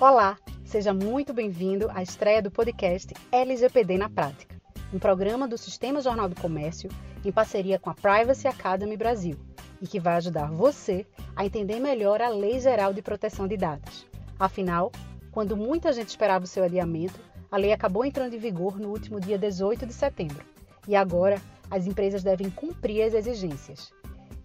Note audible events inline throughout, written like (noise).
Olá, seja muito bem-vindo à estreia do podcast LGPD na Prática, um programa do Sistema Jornal do Comércio em parceria com a Privacy Academy Brasil e que vai ajudar você a entender melhor a Lei Geral de Proteção de Dados. Afinal, quando muita gente esperava o seu adiamento, a lei acabou entrando em vigor no último dia 18 de setembro e agora as empresas devem cumprir as exigências.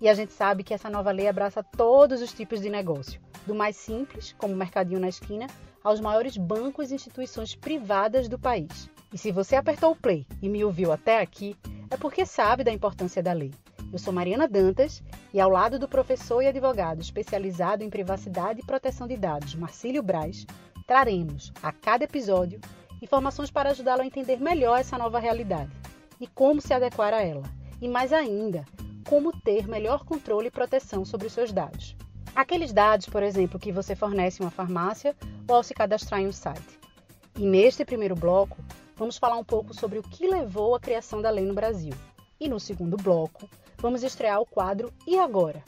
E a gente sabe que essa nova lei abraça todos os tipos de negócio do mais simples, como o mercadinho na esquina, aos maiores bancos e instituições privadas do país. E se você apertou o play e me ouviu até aqui, é porque sabe da importância da lei. Eu sou Mariana Dantas e, ao lado do professor e advogado especializado em privacidade e proteção de dados, Marcílio Braz, traremos, a cada episódio, informações para ajudá-lo a entender melhor essa nova realidade e como se adequar a ela. E mais ainda, como ter melhor controle e proteção sobre os seus dados. Aqueles dados, por exemplo, que você fornece em uma farmácia ou ao se cadastrar em um site. E neste primeiro bloco, vamos falar um pouco sobre o que levou à criação da lei no Brasil. E no segundo bloco, vamos estrear o quadro E Agora?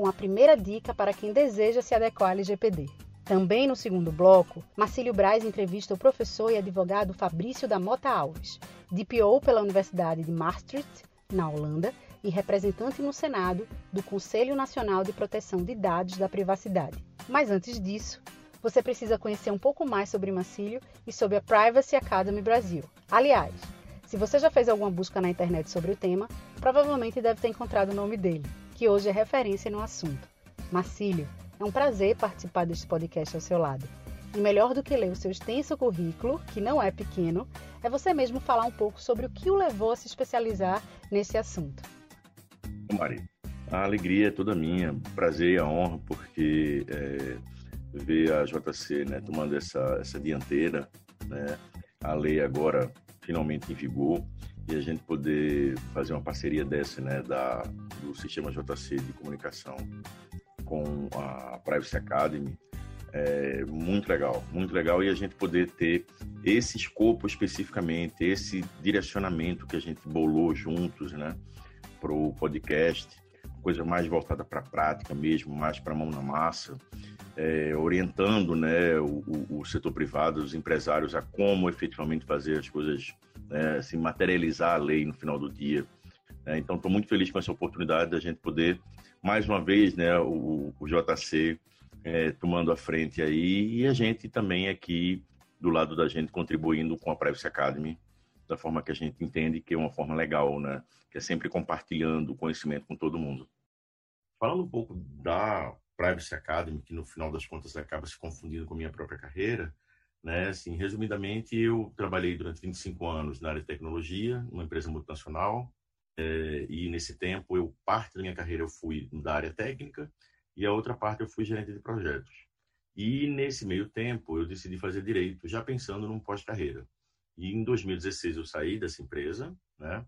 com a primeira dica para quem deseja se adequar à LGPD. Também no segundo bloco, Marcílio Braz entrevista o professor e advogado Fabrício da Mota Alves, DPO pela Universidade de Maastricht, na Holanda, e representante no Senado do Conselho Nacional de Proteção de Dados da Privacidade. Mas antes disso, você precisa conhecer um pouco mais sobre Macílio e sobre a Privacy Academy Brasil. Aliás, se você já fez alguma busca na internet sobre o tema, provavelmente deve ter encontrado o nome dele, que hoje é referência no assunto. Macílio, é um prazer participar deste podcast ao seu lado. E melhor do que ler o seu extenso currículo, que não é pequeno, é você mesmo falar um pouco sobre o que o levou a se especializar nesse assunto. Mari, a alegria é toda minha, prazer e a honra, porque é, ver a JC né, tomando essa, essa dianteira, né, a lei agora finalmente em vigor, e a gente poder fazer uma parceria dessa, né, da, do sistema JC de comunicação com a Privacy Academy, é muito legal, muito legal, e a gente poder ter esse escopo especificamente, esse direcionamento que a gente bolou juntos, né, para o podcast, coisa mais voltada para a prática mesmo, mais para a mão na massa, é, orientando né, o, o, setor privado, os empresários a como efetivamente fazer as coisas, né, assim, materializar a lei no final do dia. É, então, estou muito feliz com essa oportunidade da gente poder, mais uma vez, né, o, o JC é, tomando a frente aí e a gente também aqui do lado da gente contribuindo com a Privacy Academy da forma que a gente entende que é uma forma legal, né? Que é sempre compartilhando conhecimento com todo mundo. Falando um pouco da Privacy Academy, que no final das contas acaba se confundindo com a minha própria carreira, né? Assim, resumidamente, eu trabalhei durante 25 anos na área de tecnologia, numa empresa multinacional, é, e nesse tempo eu parte da minha carreira eu fui da área técnica e a outra parte eu fui gerente de projetos. E nesse meio tempo eu decidi fazer direito, já pensando num pós-carreira. E em 2016 eu saí dessa empresa, né?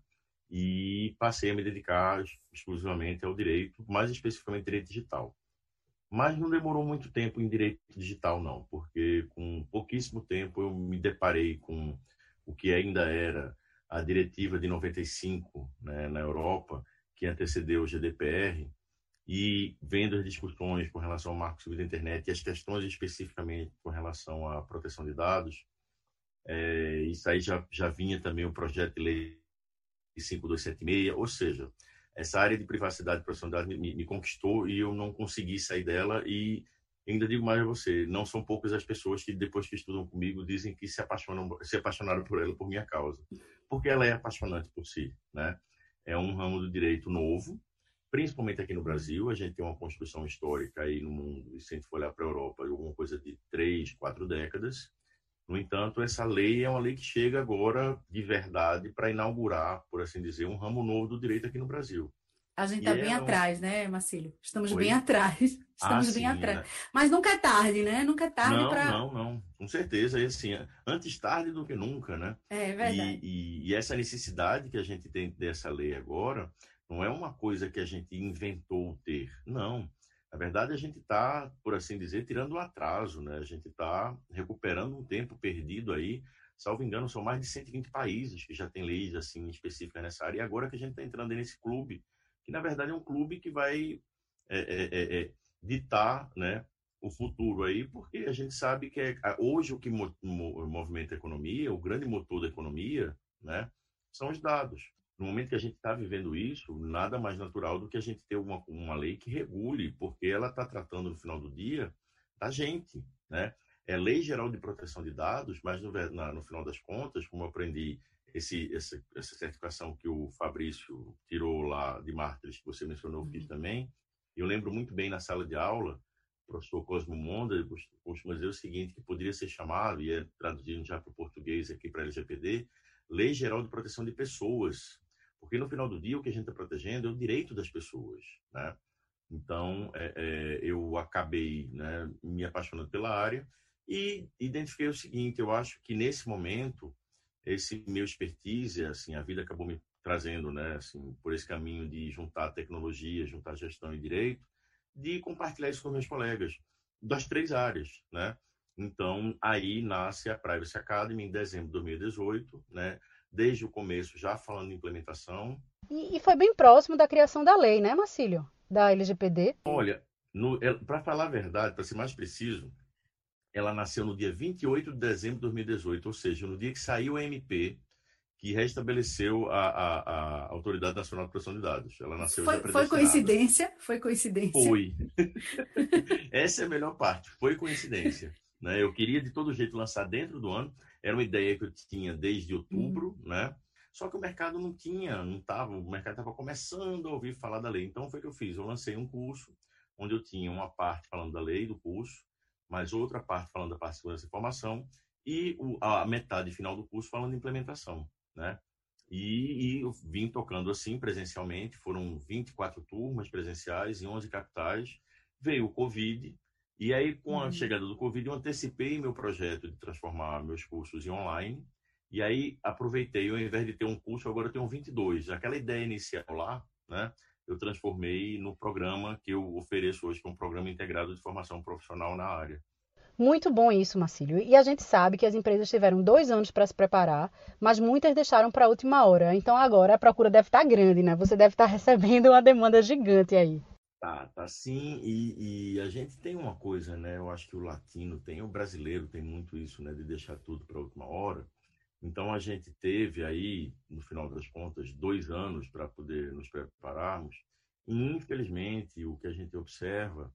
E passei a me dedicar exclusivamente ao direito, mais especificamente direito digital. Mas não demorou muito tempo em direito digital, não, porque com pouquíssimo tempo eu me deparei com o que ainda era a diretiva de 95 né, na Europa, que antecedeu o GDPR, e vendo as discussões com relação ao marco civil da internet e as questões especificamente com relação à proteção de dados, é, isso aí já, já vinha também o projeto de lei 5276, ou seja, essa área de privacidade e proteção de dados me, me, conquistou e eu não consegui sair dela e ainda digo mais a você, não são poucas as pessoas que depois que estudam comigo dizem que se apaixonam, se apaixonaram por ela por minha causa, porque ela é apaixonante por si, né? É um ramo do direito novo, principalmente aqui no Brasil, a gente tem uma construção histórica aí no mundo, e se a gente for olhar para a Europa, alguma coisa de três, quatro décadas, no entanto, essa lei é uma lei que chega agora de verdade para inaugurar, por assim dizer, um ramo novo do direito aqui no Brasil. A gente está bem é atrás, né, Marcílio? Estamos Oi? bem atrás. (laughs) Estamos ah, bem sim, atrás. Né? Mas nunca é tarde, né? Nunca é tarde para. Não, não, com certeza. E assim, antes tarde do que nunca, né? É, é verdade. E, e, e essa necessidade que a gente tem dessa lei agora não é uma coisa que a gente inventou ter. Não. Na verdade, a gente está, por assim dizer, tirando um atraso, né? A gente está recuperando um tempo perdido aí. Salvo engano, são mais de 120 países que já têm leis assim específicas nessa área. E agora que a gente está entrando nesse clube, que na verdade é um clube que vai é, é, é, é, ditar, né, o futuro aí, porque a gente sabe que é, hoje o que movimenta a economia, o grande motor da economia, né, são os dados. No momento que a gente está vivendo isso, nada mais natural do que a gente ter uma, uma lei que regule, porque ela está tratando, no final do dia, da gente, né? É lei geral de proteção de dados, mas no, na, no final das contas, como eu aprendi esse, essa, essa certificação que o Fabrício tirou lá de Mártires, que você mencionou, fiz uhum. também, eu lembro muito bem na sala de aula, o professor Cosmo Monda costuma dizer o seguinte, que poderia ser chamado, e é traduzido já para o português aqui para a LGPD, Lei Geral de Proteção de Pessoas, porque no final do dia o que a gente está protegendo é o direito das pessoas, né? Então, é, é, eu acabei né, me apaixonando pela área e identifiquei o seguinte, eu acho que nesse momento, esse meu expertise, assim, a vida acabou me trazendo, né, assim, por esse caminho de juntar tecnologia, juntar gestão e direito, de compartilhar isso com meus colegas das três áreas, né? Então, aí nasce a Privacy Academy em dezembro de 2018, né? Desde o começo já falando de implementação. E, e foi bem próximo da criação da lei, né, Marcílio? Da LGPD. Olha, para falar a verdade, para ser mais preciso, ela nasceu no dia 28 de dezembro de 2018, ou seja, no dia que saiu a MP, que restabeleceu a, a, a, Autoridade Nacional de Proteção de Dados. Ela nasceu foi, foi coincidência? Foi coincidência? Foi. (laughs) Essa é a melhor parte. Foi coincidência. Né? Eu queria de todo jeito lançar dentro do ano. Era uma ideia que eu tinha desde outubro, uhum. né? Só que o mercado não tinha, não tava, o mercado estava começando a ouvir falar da lei. Então foi o que eu fiz. Eu lancei um curso onde eu tinha uma parte falando da lei do curso, mais outra parte falando da parte de segurança e informação e a metade final do curso falando de implementação né? E, e eu vim tocando assim presencialmente, foram 24 turmas presenciais em 11 capitais. Veio o Covid, e aí com a uhum. chegada do Covid eu antecipei meu projeto de transformar meus cursos em online. E aí aproveitei, ao invés de ter um curso, agora eu tenho 22. Aquela ideia inicial lá, né? Eu transformei no programa que eu ofereço hoje, que é um programa integrado de formação profissional na área. Muito bom isso, Marcílio. E a gente sabe que as empresas tiveram dois anos para se preparar, mas muitas deixaram para a última hora. Então agora a procura deve estar tá grande, né? Você deve estar tá (laughs) recebendo uma demanda gigante aí. Tá, tá sim. E, e, a gente tem uma coisa, né? Eu acho que o latino tem, o brasileiro tem muito isso, né? De deixar tudo para a última hora. Então a gente teve aí, no final das contas, dois anos para poder nos prepararmos. E infelizmente o que a gente observa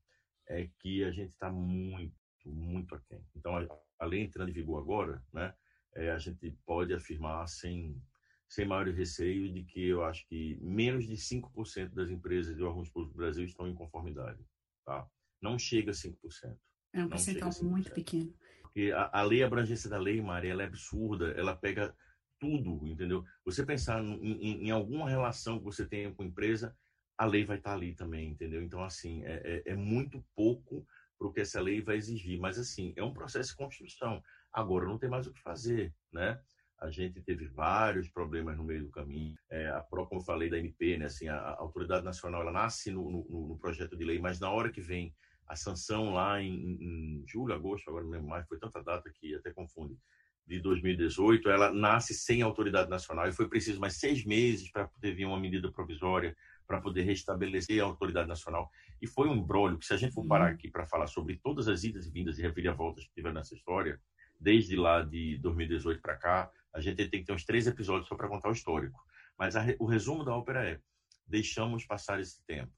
é que a gente está muito muito aquém. Então, a, lei entrando em vigor agora, né, é, a gente pode afirmar sem, sem maior receio de que eu acho que menos de 5% das empresas de órgãos públicos do Brasil estão em conformidade. Tá? Não chega a 5%. É um percentual muito pequeno. Porque a, a lei, a abrangência da lei, Maria, ela é absurda, ela pega tudo, entendeu? Você pensar em, em, em alguma relação que você tenha com a empresa, a lei vai estar ali também, entendeu? Então, assim, é, é, é muito pouco para o que essa lei vai exigir. Mas, assim, é um processo de construção. Agora, não tem mais o que fazer, né? A gente teve vários problemas no meio do caminho. É, a, como eu falei da MP, né? Assim, a, a Autoridade Nacional, ela nasce no, no, no, projeto de lei, mas na hora que vem a sanção lá em, em julho, agosto, agora não lembro mais, foi tanta data que até confunde, de 2018, ela nasce sem autoridade nacional e foi preciso mais seis meses para poder vir uma medida provisória para poder restabelecer a autoridade nacional. E foi um embrólio que, se a gente for parar uhum. aqui para falar sobre todas as idas e vindas e reviravoltas que tiveram nessa história, desde lá de 2018 para cá, a gente tem que ter uns três episódios só para contar o histórico. Mas a, o resumo da ópera é: deixamos passar esse tempo.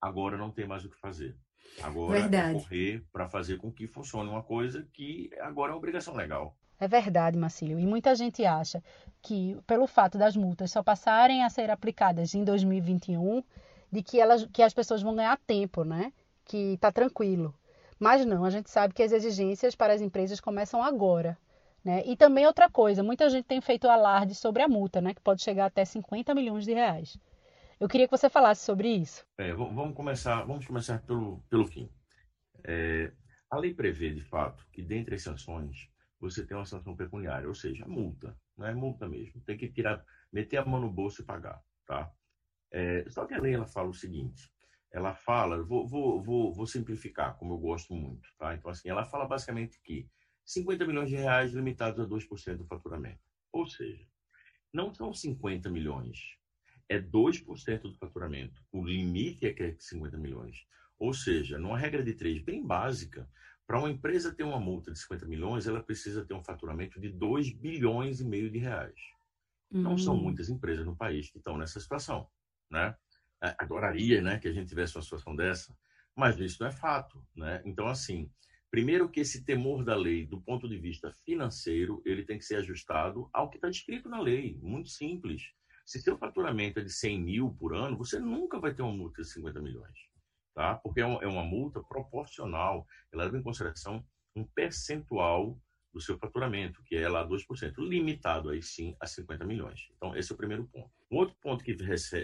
Agora não tem mais o que fazer. Agora é Verdade. é correr para fazer com que funcione uma coisa que agora é obrigação legal. É verdade, Marcílio. E muita gente acha que, pelo fato das multas só passarem a ser aplicadas em 2021, de que, elas, que as pessoas vão ganhar tempo, né? Que está tranquilo. Mas não, a gente sabe que as exigências para as empresas começam agora. Né? E também outra coisa, muita gente tem feito alarde sobre a multa, né? que pode chegar até 50 milhões de reais. Eu queria que você falasse sobre isso. É, vamos começar, vamos começar pelo, pelo fim. É, a lei prevê, de fato, que dentre as sanções você tem uma sanção pecuniária, ou seja, multa, não é multa mesmo. Tem que tirar, meter a mão no bolso e pagar, tá? É, só que a lei ela fala o seguinte, ela fala, vou, vou, vou, vou simplificar, como eu gosto muito, tá? Então, assim, ela fala basicamente que 50 milhões de reais limitados a 2% do faturamento. Ou seja, não são 50 milhões, é 2% do faturamento. O limite é que é 50 milhões. Ou seja, numa regra de três bem básica, para uma empresa ter uma multa de 50 milhões, ela precisa ter um faturamento de 2 bilhões e meio de reais. Uhum. Não são uhum. muitas empresas no país que estão nessa situação, né? É, adoraria, né, que a gente tivesse uma situação dessa, mas isso não é fato, né? Então, assim, primeiro que esse temor da lei, do ponto de vista financeiro, ele tem que ser ajustado ao que está escrito na lei, muito simples. Se seu faturamento é de 100 mil por ano, você nunca vai ter uma multa de 50 milhões, tá? Porque é, é uma multa proporcional, ela leva em consideração um percentual do seu faturamento, que é lá 2%, limitado aí sim a 50 milhões. Então, esse é o primeiro ponto. Um outro ponto que,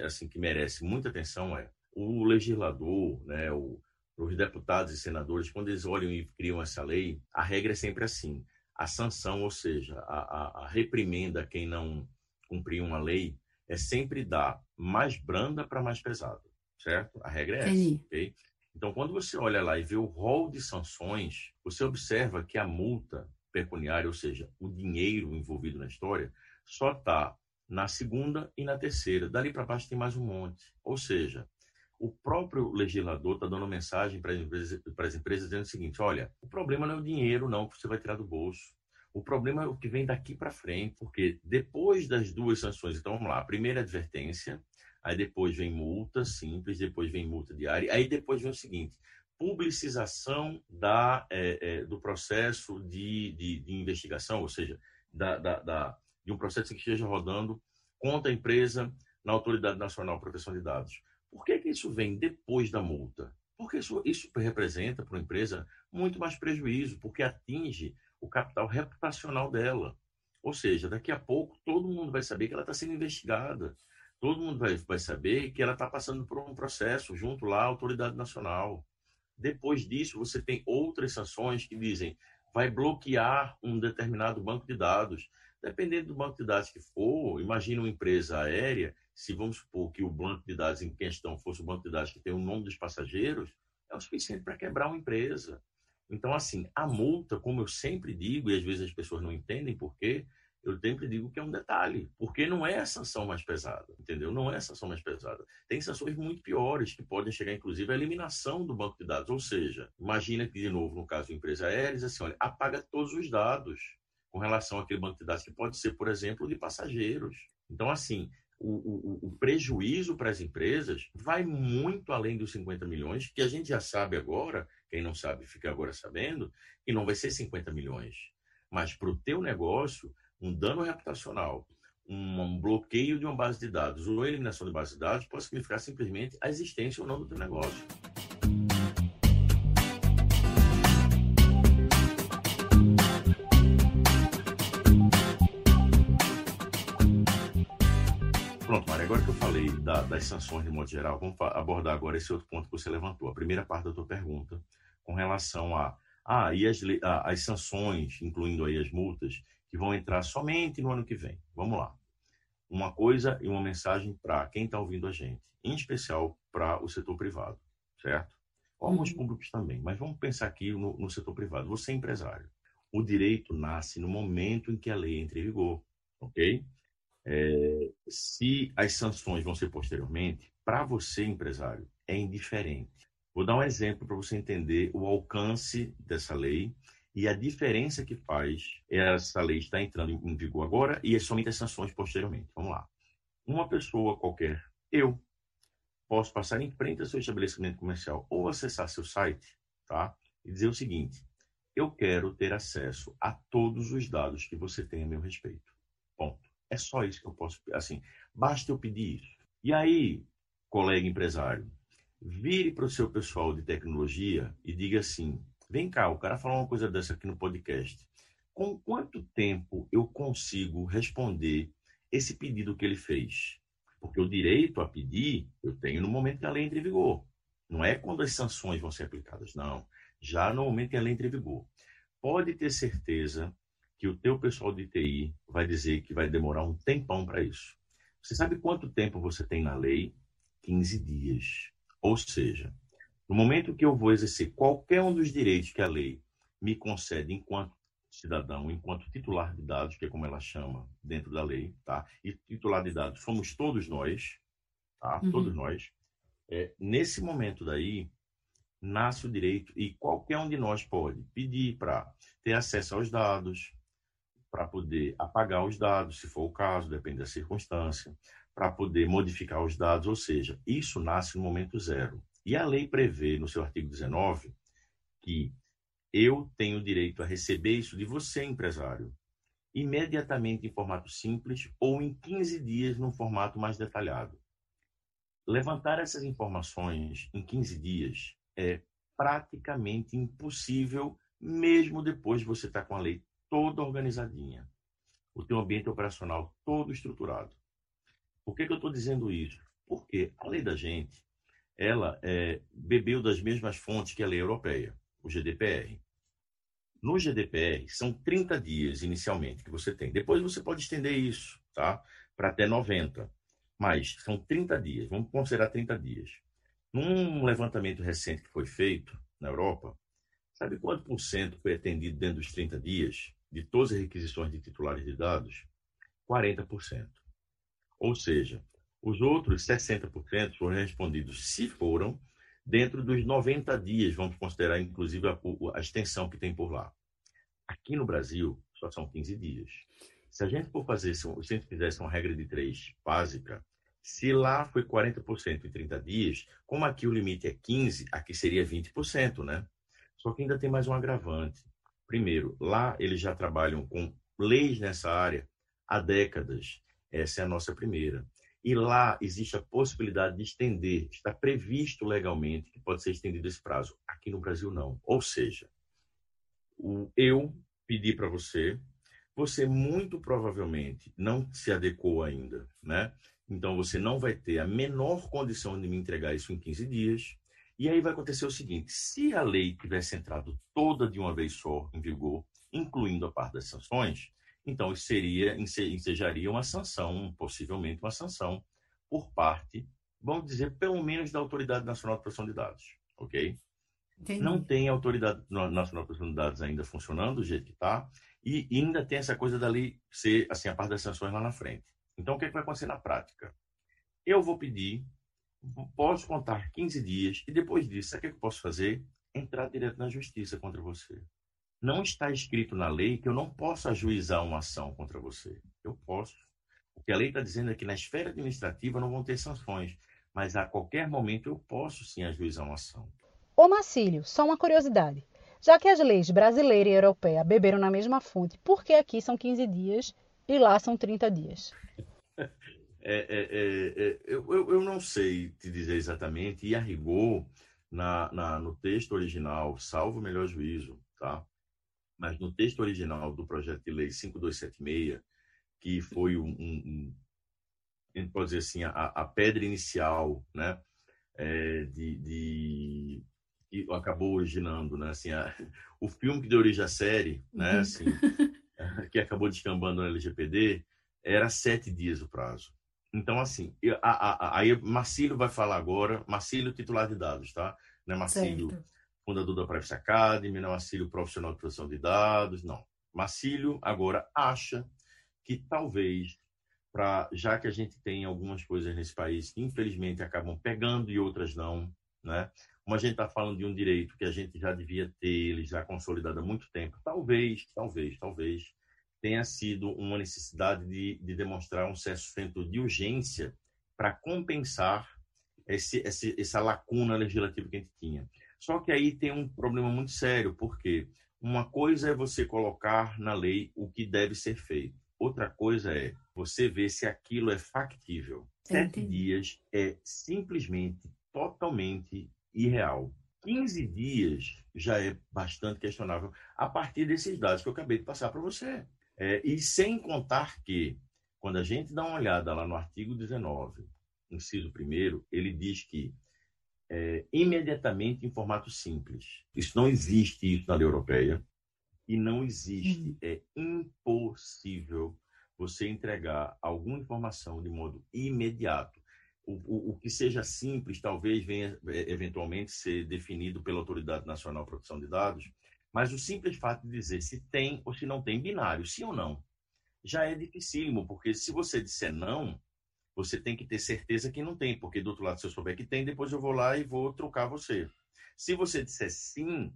assim, que merece muita atenção é o legislador, né, o, os deputados e senadores, quando eles olham e criam essa lei, a regra é sempre assim: a sanção, ou seja, a, a, a reprimenda a quem não cumprir uma lei, é sempre dar mais branda para mais pesada, certo? A regra é essa, ok? Então, quando você olha lá e vê o rol de sanções, você observa que a multa pecuniária, ou seja, o dinheiro envolvido na história, só está na segunda e na terceira. Dali para baixo tem mais um monte. Ou seja, o próprio legislador está dando mensagem para as empresas, empresas dizendo o seguinte: olha, o problema não é o dinheiro, não, que você vai tirar do bolso. O problema é o que vem daqui para frente, porque depois das duas sanções, então vamos lá, a primeira advertência, aí depois vem multa simples, depois vem multa diária, aí depois vem o seguinte: publicização da, é, é, do processo de, de, de, investigação, ou seja, da, da, da, de um processo que esteja rodando contra a empresa na Autoridade Nacional de Proteção de Dados. Por que, que isso vem depois da multa? Porque isso, isso representa para a empresa muito mais prejuízo, porque atinge o capital reputacional dela. Ou seja, daqui a pouco todo mundo vai saber que ela está sendo investigada. Todo mundo vai, vai saber que ela está passando por um processo junto lá à autoridade nacional. Depois disso, você tem outras sanções que dizem vai bloquear um determinado banco de dados. Dependendo do banco de dados que for, imagine uma empresa aérea, se vamos supor que o banco de dados em questão fosse o banco de dados que tem o nome dos passageiros, é o suficiente para quebrar uma empresa. Então, assim, a multa, como eu sempre digo, e às vezes as pessoas não entendem por quê, eu sempre digo que é um detalhe, porque não é a sanção mais pesada, entendeu? Não é a sanção mais pesada. Tem sanções muito piores que podem chegar, inclusive, à eliminação do banco de dados. Ou seja, imagina que, de novo, no caso da empresa aérea, diz assim, olha, apaga todos os dados com relação àquele banco de dados, que pode ser, por exemplo, de passageiros. Então, assim, o, o, o, prejuízo para as empresas vai muito além dos 50 milhões, que a gente já sabe agora, quem não sabe fica agora sabendo, que não vai ser 50 milhões. Mas para o teu negócio, um dano reputacional, um bloqueio de uma base de dados ou eliminação de base de dados pode significar simplesmente a existência ou não do teu negócio. Da, das sanções de modo geral, vamos abordar agora esse outro ponto que você levantou, a primeira parte da tua pergunta, com relação a, ah, e as, as sanções, incluindo aí as multas, que vão entrar somente no ano que vem. Vamos lá. Uma coisa e uma mensagem para quem está ouvindo a gente, em especial para o setor privado, certo? Alguns uhum. públicos também, mas vamos pensar aqui no, no setor privado. Você é empresário. O direito nasce no momento em que a lei entra em vigor, ok? É, se as sanções vão ser posteriormente, para você, empresário, é indiferente. Vou dar um exemplo para você entender o alcance dessa lei e a diferença que faz essa lei está entrando em vigor agora e é somente as sanções posteriormente. Vamos lá. Uma pessoa qualquer, eu, posso passar em frente ao seu estabelecimento comercial ou acessar seu site, tá? E dizer o seguinte: eu quero ter acesso a todos os dados que você tem a meu respeito. Ponto. É só isso que eu posso, assim, basta eu pedir isso. E aí, colega empresário, vire para o seu pessoal de tecnologia e diga assim: Vem cá, o cara falou uma coisa dessa aqui no podcast. Com quanto tempo eu consigo responder esse pedido que ele fez? Porque o direito a pedir eu tenho no momento que a lei entra em vigor. Não é quando as sanções vão ser aplicadas, não. Já no momento que a lei entra em vigor. Pode ter certeza que o teu pessoal de TI vai dizer que vai demorar um tempão para isso. Você sabe quanto tempo você tem na lei? 15 dias. Ou seja, no momento que eu vou exercer qualquer um dos direitos que a lei me concede enquanto cidadão, enquanto titular de dados, que é como ela chama dentro da lei, tá? E titular de dados somos todos nós, tá? Uhum. Todos nós. É, nesse momento daí, nasce o direito e qualquer um de nós pode pedir para ter acesso aos dados, para poder apagar os dados, se for o caso, depende da circunstância, para poder modificar os dados, ou seja, isso nasce no momento zero. E a lei prevê, no seu artigo 19, que eu tenho direito a receber isso de você, empresário, imediatamente em formato simples ou em 15 dias num formato mais detalhado. Levantar essas informações em 15 dias é praticamente impossível, mesmo depois de você estar com a lei toda organizadinha, o teu ambiente operacional todo estruturado. Por que, que eu estou dizendo isso? Porque a lei da gente, ela é, bebeu das mesmas fontes que a lei europeia, o GDPR. No GDPR, são 30 dias inicialmente que você tem. Depois você pode estender isso, tá? Para até 90. Mas são 30 dias, vamos considerar 30 dias. Num levantamento recente que foi feito na Europa, sabe quanto por cento foi atendido dentro dos 30 dias de todas as requisições de titulares de dados? 40%. Ou seja, os outros 60% foram respondidos, se foram, dentro dos 90 dias, vamos considerar inclusive a, a extensão que tem por lá. Aqui no Brasil, só são 15 dias. Se a gente for fazer, se a gente fizesse uma regra de três básica, se lá foi 40% em 30 dias, como aqui o limite é 15, aqui seria 20%, né? Só que ainda tem mais um agravante. Primeiro, lá eles já trabalham com leis nessa área há décadas. Essa é a nossa primeira. E lá existe a possibilidade de estender, está previsto legalmente que pode ser estendido esse prazo. Aqui no Brasil, não. Ou seja, eu pedi para você, você muito provavelmente não se adequou ainda, né? Então você não vai ter a menor condição de me entregar isso em 15 dias. E aí vai acontecer o seguinte: se a lei tivesse entrado toda de uma vez só em vigor, incluindo a parte das sanções, então isso seria ensejaria uma sanção, possivelmente uma sanção por parte, vamos dizer, pelo menos da Autoridade Nacional de Proteção de Dados, ok? Entendi. Não tem a Autoridade Nacional de Proteção de Dados ainda funcionando do jeito que está, e ainda tem essa coisa da lei ser assim a parte das sanções lá na frente. Então, o que, é que vai acontecer na prática? Eu vou pedir, posso contar 15 dias, e depois disso, sabe o que eu posso fazer? Entrar direto na justiça contra você. Não está escrito na lei que eu não posso ajuizar uma ação contra você. Eu posso. O que a lei está dizendo é que na esfera administrativa não vão ter sanções, mas a qualquer momento eu posso sim ajuizar uma ação. Ô Marcílio, só uma curiosidade. Já que as leis brasileira e europeia beberam na mesma fonte, por que aqui são 15 dias e lá são 30 dias? É, é, é, é, eu, eu, não sei te dizer exatamente, e a rigor, na, na, no texto original, salvo o melhor juízo, tá? mas no texto original do projeto de lei 5276, que foi um, um, um pode dizer assim, a, a pedra inicial, né, é, de, de que acabou originando, né, assim, a, o filme que deu origem à série, né, uhum. assim, (laughs) que acabou descambando no LGPD, era sete dias o prazo. Então, assim, aí Marcílio vai falar agora, Marcílio titular de dados, tá? Não é Marcílio certo fundador da Privacy Academy, não é Marcílio profissional de proteção de dados, não. Marcílio agora acha que talvez, pra, já que a gente tem algumas coisas nesse país que infelizmente acabam pegando e outras não, né? Como a gente está falando de um direito que a gente já devia ter, ele já consolidado há muito tempo, talvez, talvez, talvez tenha sido uma necessidade de, de demonstrar um certo de urgência para compensar esse, esse, essa lacuna legislativa que a gente tinha. Só que aí tem um problema muito sério, porque uma coisa é você colocar na lei o que deve ser feito. Outra coisa é você ver se aquilo é factível. Sete dias é simplesmente, totalmente irreal. 15 dias já é bastante questionável a partir desses dados que eu acabei de passar para você. É, e sem contar que, quando a gente dá uma olhada lá no artigo 19, inciso 1, ele diz que é, imediatamente em formato simples. Isso não existe isso na lei europeia e não existe. Uhum. É impossível você entregar alguma informação de modo imediato. O, o, o, que seja simples talvez venha é, eventualmente ser definido pela Autoridade Nacional de Proteção de Dados, mas o simples fato de dizer se tem ou se não tem binário, sim ou não, já é dificílimo, porque se você disser não, você tem que ter certeza que não tem, porque do outro lado, se eu souber que tem, depois eu vou lá e vou trocar você. Se você disser sim,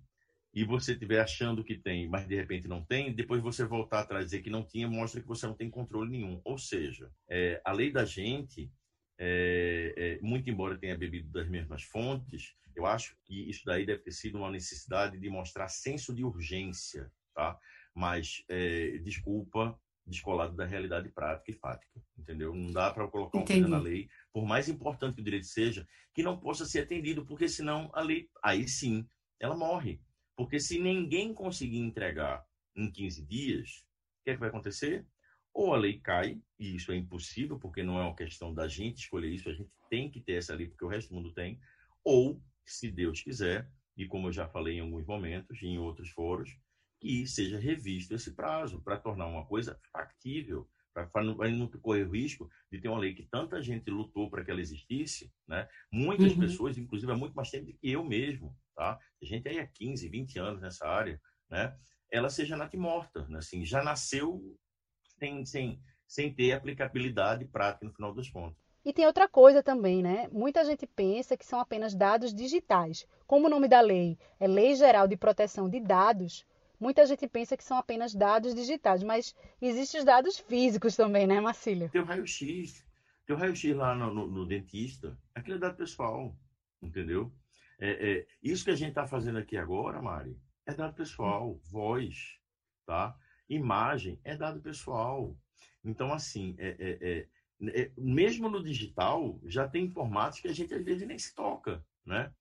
e você estiver achando que tem, mas de repente não tem, depois você voltar atrás e dizer que não tinha, mostra que você não tem controle nenhum. Ou seja, é, a lei da gente, é, é, muito embora tenha bebido das mesmas fontes, eu acho que isso daí deve ter sido uma necessidade de mostrar senso de urgência, tá? Mas, é, desculpa, descolado da realidade prática e fática, entendeu? Não dá para colocar uma coisa na lei, por mais importante que o direito seja, que não possa ser atendido, porque senão a lei, aí sim, ela morre. Porque se ninguém conseguir entregar em 15 dias, o que, é que vai acontecer? Ou a lei cai, e isso é impossível, porque não é uma questão da gente escolher isso, a gente tem que ter essa lei, porque o resto do mundo tem, ou, se Deus quiser, e como eu já falei em alguns momentos, e em outros foros, que seja revisto esse prazo para tornar uma coisa factível, para não, não correr o risco de ter uma lei que tanta gente lutou para que ela existisse, né? Muitas uhum. pessoas, inclusive há muito mais tempo do que eu mesmo, tá? A gente aí há 15, 20 anos nessa área, né? Ela seja natimorta, né? Assim, já nasceu sem, sem, sem ter aplicabilidade prática no final das contas. E tem outra coisa também, né? Muita gente pensa que são apenas dados digitais. Como o nome da lei é Lei Geral de Proteção de Dados, Muita gente pensa que são apenas dados digitais, mas existem os dados físicos também, né, Marcílio? Tem o raio-x. Tem o raio-x lá no, no, no, dentista. Aquilo é dado pessoal, entendeu? É, é, isso que a gente está fazendo aqui agora, Mari, é dado pessoal. Voz, tá? Imagem é dado pessoal. Então, assim, é, é, é, é mesmo no digital, já tem formatos que a gente às vezes nem se toca, né?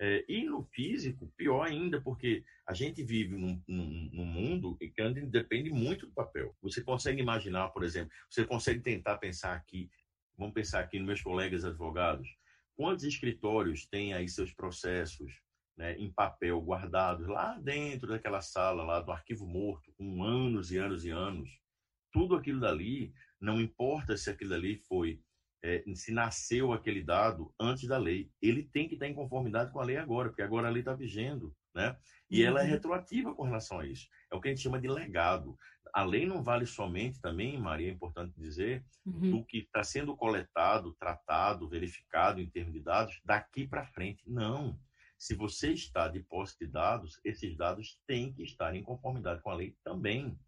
É, e no físico, pior ainda, porque a gente vive num, num, num mundo que depende muito do papel. Você consegue imaginar, por exemplo, você consegue tentar pensar aqui, vamos pensar aqui nos meus colegas advogados, quantos escritórios têm aí seus processos né, em papel guardados lá dentro daquela sala, lá do arquivo morto, com anos e anos e anos. Tudo aquilo dali, não importa se aquilo dali foi é, se nasceu aquele dado antes da lei. Ele tem que estar em conformidade com a lei agora, porque agora a lei está vigendo, né? E ela é uhum. retroativa com relação a isso. É o que a gente chama de legado. A lei não vale somente também, Maria, é importante dizer, uhum. do que está sendo coletado, tratado, verificado em termos de dados daqui para frente. Não. Se você está de posse de dados, esses dados têm que estar em conformidade com a lei também,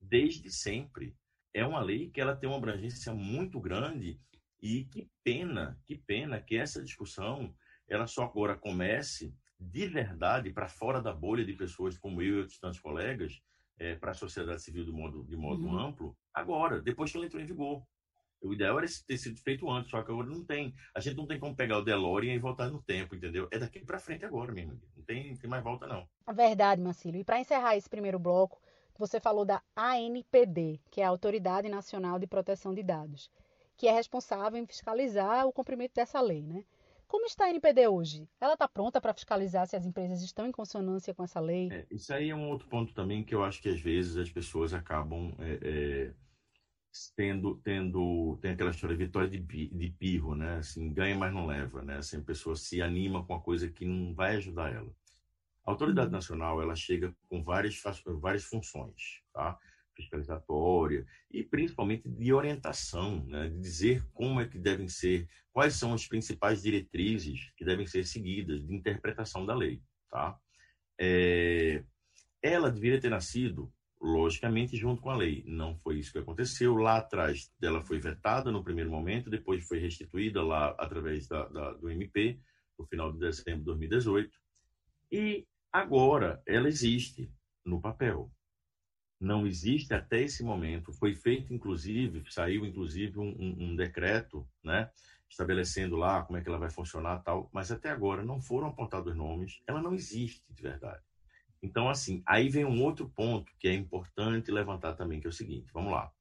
desde sempre. É uma lei que ela tem uma abrangência muito grande e que pena, que pena que essa discussão ela só agora comece de verdade para fora da bolha de pessoas como eu e outros tantos colegas, é, para a sociedade civil de modo, de modo uhum. amplo, agora, depois que ela entrou em vigor. O ideal era ter sido feito antes, só que agora não tem. A gente não tem como pegar o DeLorean e voltar no tempo, entendeu? É daqui para frente agora mesmo. Não tem, não tem mais volta, não. A verdade, Marcílio. E para encerrar esse primeiro bloco, você falou da ANPD, que é a Autoridade Nacional de Proteção de Dados que é responsável em fiscalizar o cumprimento dessa lei, né? Como está a NPD hoje? Ela está pronta para fiscalizar se as empresas estão em consonância com essa lei? É, isso aí é um outro ponto também que eu acho que às vezes as pessoas acabam é, é, tendo, tendo tem aquela história de vitória de, de pirro, né? Assim, ganha, mas não leva, né? Assim, a pessoa se anima com a coisa que não vai ajudar ela. A autoridade uhum. nacional ela chega com várias, várias funções, tá? fiscalizatória e principalmente de orientação, né? de dizer como é que devem ser, quais são as principais diretrizes que devem ser seguidas de interpretação da lei. Tá? É, ela deveria ter nascido, logicamente, junto com a lei. Não foi isso que aconteceu. Lá atrás, ela foi vetada no primeiro momento, depois foi restituída lá através da, da, do MP, no final de dezembro de 2018. E agora ela existe no papel não existe até esse momento. Foi feito, inclusive, saiu inclusive um, um, um, decreto, né, estabelecendo lá como é que ela vai funcionar tal, mas até agora não foram apontados nomes. Ela não existe de verdade. Então, assim, aí vem um outro ponto que é importante levantar também, que é o seguinte: vamos lá.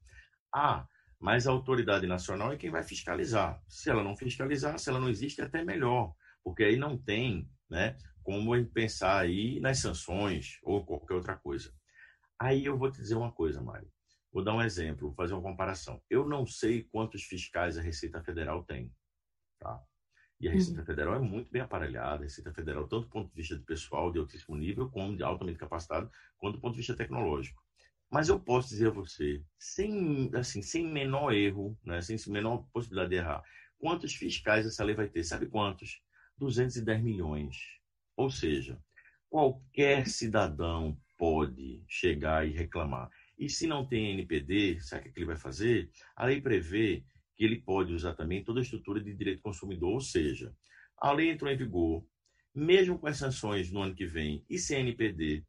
Ah, mas a autoridade nacional é quem vai fiscalizar. Se ela não fiscalizar, se ela não existe, é até melhor, porque aí não tem, né, como pensar aí nas sanções ou qualquer outra coisa. Aí eu vou te dizer uma coisa, Mário. Vou dar um exemplo, vou fazer uma comparação. Eu não sei quantos fiscais a Receita Federal tem, tá? E a Receita uhum. Federal é muito bem aparelhada, a Receita Federal, tanto do ponto de vista de pessoal de altíssimo nível, como de altamente capacitado, quanto do ponto de vista tecnológico. Mas eu posso dizer a você, sem, assim, sem menor erro, né, sem menor possibilidade de errar, quantos fiscais essa lei vai ter? Sabe quantos? 210 milhões. Ou seja, qualquer cidadão pode chegar e reclamar. E se não tem NPD, sabe o que ele vai fazer? A lei prevê que ele pode usar também toda a estrutura de direito consumidor, ou seja, a lei entrou em vigor, mesmo com as sanções no ano que vem e sem NPD,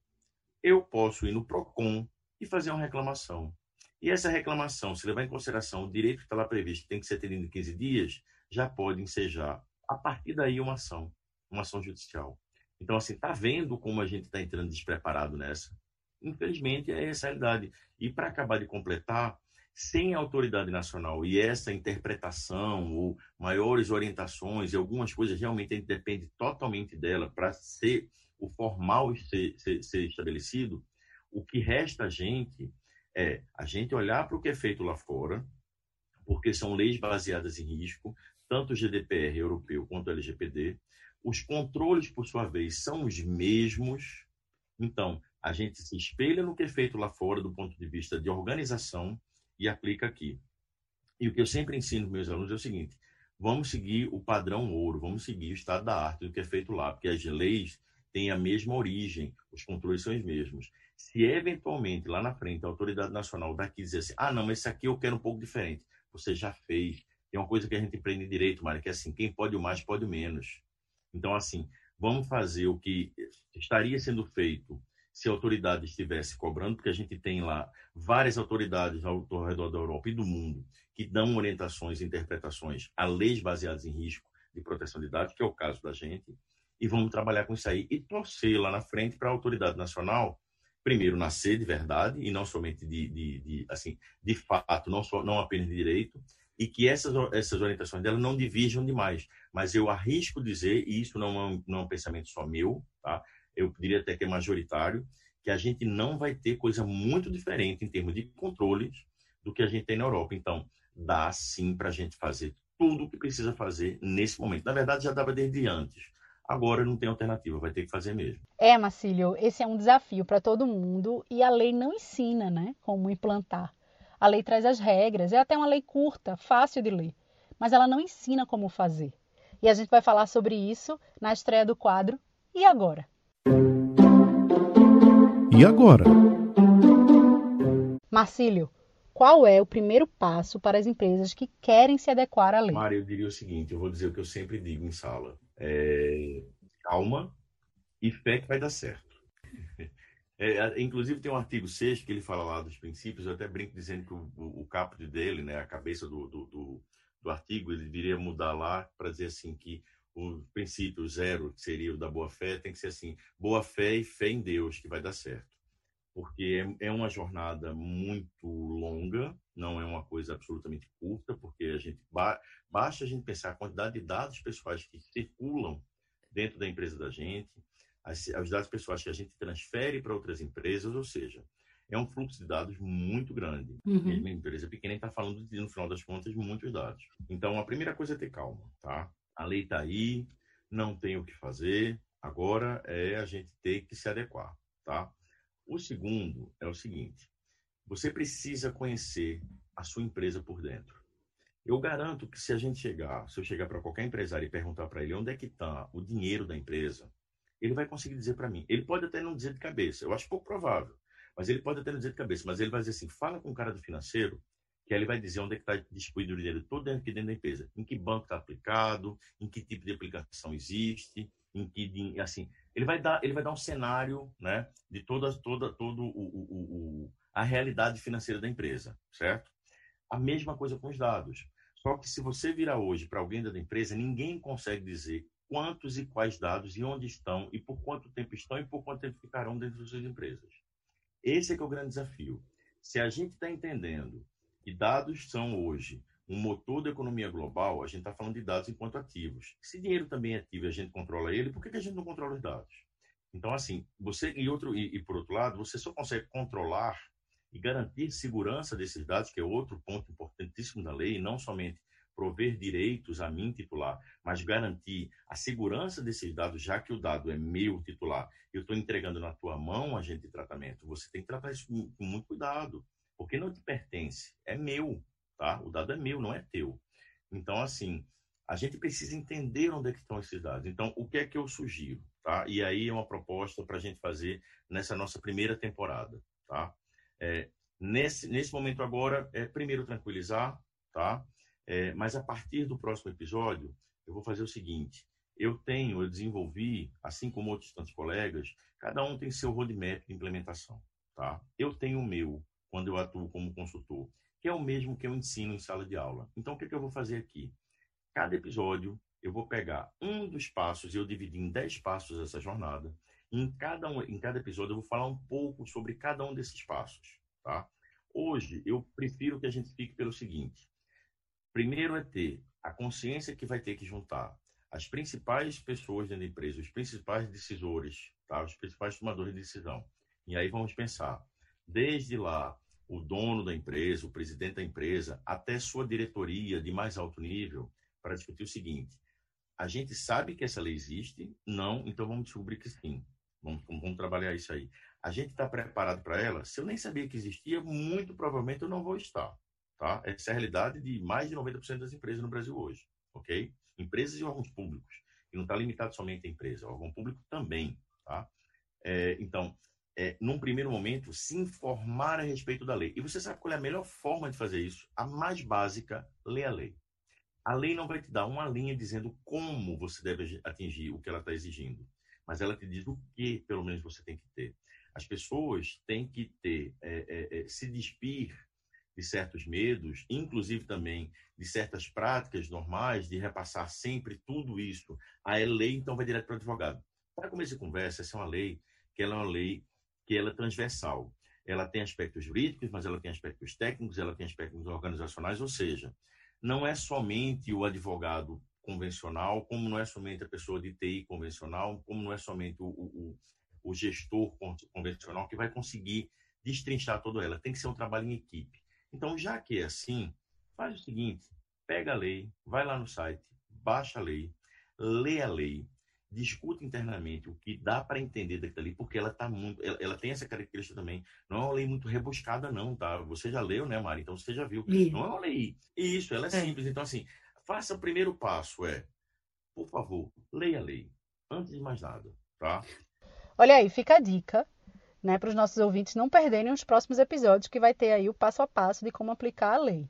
eu posso ir no PROCON e fazer uma reclamação. E essa reclamação, se levar em consideração o direito que está lá previsto, tem que ser atendido em 15 dias, já pode ensejar, a partir daí, uma ação, uma ação judicial. Então, assim, tá vendo como a gente está entrando despreparado nessa? Infelizmente, é essa a realidade. E para acabar de completar, sem autoridade nacional e essa interpretação ou maiores orientações e algumas coisas realmente a gente depende totalmente dela para ser o formal ser, ser, ser, estabelecido, o que resta a gente é a gente olhar para o que é feito lá fora, porque são leis baseadas em risco, tanto o GDPR europeu quanto o LGPD. Os controles, por sua vez, são os mesmos. Então, a gente se espelha no que é feito lá fora do ponto de vista de organização e aplica aqui. E o que eu sempre ensino meus alunos é o seguinte: vamos seguir o padrão ouro, vamos seguir o estado da arte do que é feito lá, porque as leis têm a mesma origem, os controles são os mesmos. Se eventualmente lá na frente a autoridade nacional daqui dizer assim, ah, não, mas esse aqui eu quero um pouco diferente, você já fez. Tem uma coisa que a gente aprende direito, Mário, que é assim: quem pode o mais, pode o menos. Então, assim, vamos fazer o que estaria sendo feito se a autoridade estivesse cobrando, porque a gente tem lá várias autoridades ao, redor da Europa e do mundo que dão orientações e interpretações a leis baseadas em risco de proteção de dados, que é o caso da gente, e vamos trabalhar com isso aí e torcer lá na frente para a autoridade nacional primeiro nascer de verdade e não somente de, de, de, assim de fato não só não apenas de direito e que essas essas orientações dela não divirjam demais. Mas eu arrisco dizer e isso não é um, não é um pensamento só meu tá eu diria até que é majoritário, que a gente não vai ter coisa muito diferente em termos de controles do que a gente tem na Europa. Então, dá sim para a gente fazer tudo o que precisa fazer nesse momento. Na verdade, já dava desde antes. Agora não tem alternativa, vai ter que fazer mesmo. É, Marcílio, esse é um desafio para todo mundo e a lei não ensina né, como implantar. A lei traz as regras, é até uma lei curta, fácil de ler, mas ela não ensina como fazer. E a gente vai falar sobre isso na estreia do quadro E Agora? E agora? Marcílio, qual é o primeiro passo para as empresas que querem se adequar à lei? Mário, eu diria o seguinte: eu vou dizer o que eu sempre digo em sala. É, calma e fé que vai dar certo. (laughs) É, inclusive tem um artigo 6 que ele fala lá dos princípios, eu até brinco dizendo que o, o, o caput dele, né, a cabeça do, do, do, do artigo, ele deveria mudar lá para dizer assim que o princípio zero, que seria o da boa fé, tem que ser assim: boa fé e fé em Deus, que vai dar certo. Porque é, é uma jornada muito longa, não é uma coisa absolutamente curta, porque a gente basta a gente pensar a quantidade de dados pessoais que circulam dentro da empresa da gente, os dados pessoais que a gente transfere para outras empresas, ou seja, é um fluxo de dados muito grande. Uhum. Mesmo empresa pequena está falando de, no final das contas, muitos dados. Então, a primeira coisa é ter calma, tá? A lei está aí, não tem o que fazer, agora é a gente ter que se adequar, tá? O segundo é o seguinte, você precisa conhecer a sua empresa por dentro. Eu garanto que se a gente chegar, se eu chegar para qualquer empresário e perguntar para ele onde é que está o dinheiro da empresa, ele vai conseguir dizer para mim. Ele pode até não dizer de cabeça, eu acho pouco provável, mas ele pode até não dizer de cabeça, mas ele vai dizer assim, fala com o cara do financeiro que ele vai dizer onde é está distribuído o dinheiro todo dentro, dentro da empresa, em que banco está aplicado, em que tipo de aplicação existe, em que assim ele vai dar ele vai dar um cenário, né, de toda toda todo o, o, o a realidade financeira da empresa, certo? A mesma coisa com os dados. Só que se você virar hoje para alguém da empresa, ninguém consegue dizer quantos e quais dados e onde estão e por quanto tempo estão e por quanto tempo ficarão dentro das suas empresas. Esse é que é o grande desafio. Se a gente está entendendo que dados são hoje um motor da economia global, a gente está falando de dados enquanto ativos. Se dinheiro também é ativo e a gente controla ele, por que, que a gente não controla os dados? Então, assim, você e outro e, e, por outro lado, você só consegue controlar e garantir segurança desses dados, que é outro ponto importantíssimo da lei, não somente prover direitos a mim titular, mas garantir a segurança desses dados, já que o dado é meu titular, eu estou entregando na tua mão agente de tratamento. Você tem que tratar isso com, com muito cuidado porque não te pertence, é meu, tá? O dado é meu, não é teu. Então, assim, a gente precisa entender onde é que estão esses dados. Então, o que é que eu sugiro? Tá? E aí é uma proposta para a gente fazer nessa nossa primeira temporada. Tá? É, nesse, nesse momento agora, é primeiro tranquilizar, tá? É, mas a partir do próximo episódio, eu vou fazer o seguinte: eu tenho, eu desenvolvi, assim como outros tantos colegas, cada um tem seu roadmap de implementação. Tá? Eu tenho o meu, quando eu atuo como consultor, que é o mesmo que eu ensino em sala de aula. Então, o que, é que eu vou fazer aqui? Cada episódio, eu vou pegar um dos passos eu dividi em dez passos essa jornada. E em cada, um, em cada episódio, eu vou falar um pouco sobre cada um desses passos. Tá? Hoje, eu prefiro que a gente fique pelo seguinte. Primeiro é ter a consciência que vai ter que juntar as principais pessoas dentro da empresa, os principais decisores, tá? os principais tomadores de decisão. E aí vamos pensar, desde lá, o dono da empresa, o presidente da empresa, até sua diretoria de mais alto nível, para discutir o seguinte: a gente sabe que essa lei existe? Não, então vamos descobrir que sim. Vamos, vamos trabalhar isso aí. A gente está preparado para ela? Se eu nem sabia que existia, muito provavelmente eu não vou estar. Tá? Essa é a realidade de mais de 90% das empresas no Brasil hoje. ok? Empresas e órgãos públicos. E não está limitado somente à empresa, o órgão público também. Tá? É, então, é, num primeiro momento, se informar a respeito da lei. E você sabe qual é a melhor forma de fazer isso? A mais básica, ler a lei. A lei não vai te dar uma linha dizendo como você deve atingir o que ela está exigindo, mas ela te diz o que, pelo menos, você tem que ter. As pessoas têm que ter, é, é, é, se despir de certos medos, inclusive também de certas práticas normais, de repassar sempre tudo isso. A lei, então, vai direto para o advogado. Para começo de conversa, essa é uma lei que ela é uma lei que ela é transversal. Ela tem aspectos jurídicos, mas ela tem aspectos técnicos, ela tem aspectos organizacionais, ou seja, não é somente o advogado convencional, como não é somente a pessoa de TI convencional, como não é somente o, o, o gestor convencional que vai conseguir destrinchar toda ela. Tem que ser um trabalho em equipe. Então, já que é assim, faz o seguinte: pega a lei, vai lá no site, baixa a lei, lê a lei, discuta internamente o que dá para entender daquilo ali, porque ela tá muito, ela, ela, tem essa característica também. Não é uma lei muito rebuscada, não, tá? Você já leu, né, Mari? Então você já viu. Não é uma lei. Isso, ela é, é, simples. Então, assim, faça o primeiro passo, é, por favor, leia a lei. Antes de mais nada, tá? Olha aí, fica a dica. Né, para os nossos ouvintes não perderem os próximos episódios, que vai ter aí o passo a passo de como aplicar a lei.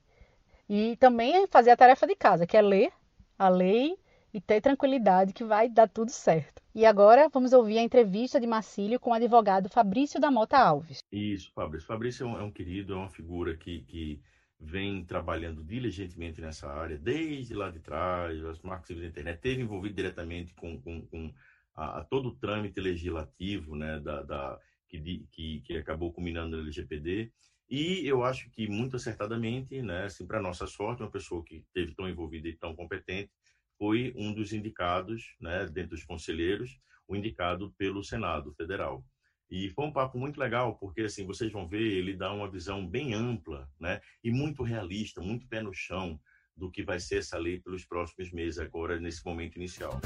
E também fazer a tarefa de casa, que é ler a lei e ter tranquilidade que vai dar tudo certo. E agora vamos ouvir a entrevista de Marcílio com o advogado Fabrício da Mota Alves. Isso, Fabrício. Fabrício é um, é um querido, é uma figura que, que vem trabalhando diligentemente nessa área desde lá de trás, as marcas da internet, teve envolvido diretamente com, com, com a, a, todo o trâmite legislativo né, da, da que, que, que acabou culminando no LGPD. E eu acho que muito acertadamente, né, assim, para nossa sorte, uma pessoa que esteve tão envolvida e tão competente, foi um dos indicados, né, dentro dos conselheiros, o indicado pelo Senado Federal. E foi um papo muito legal, porque assim, vocês vão ver, ele dá uma visão bem ampla, né, e muito realista, muito pé no chão do que vai ser essa lei pelos próximos meses agora nesse momento inicial.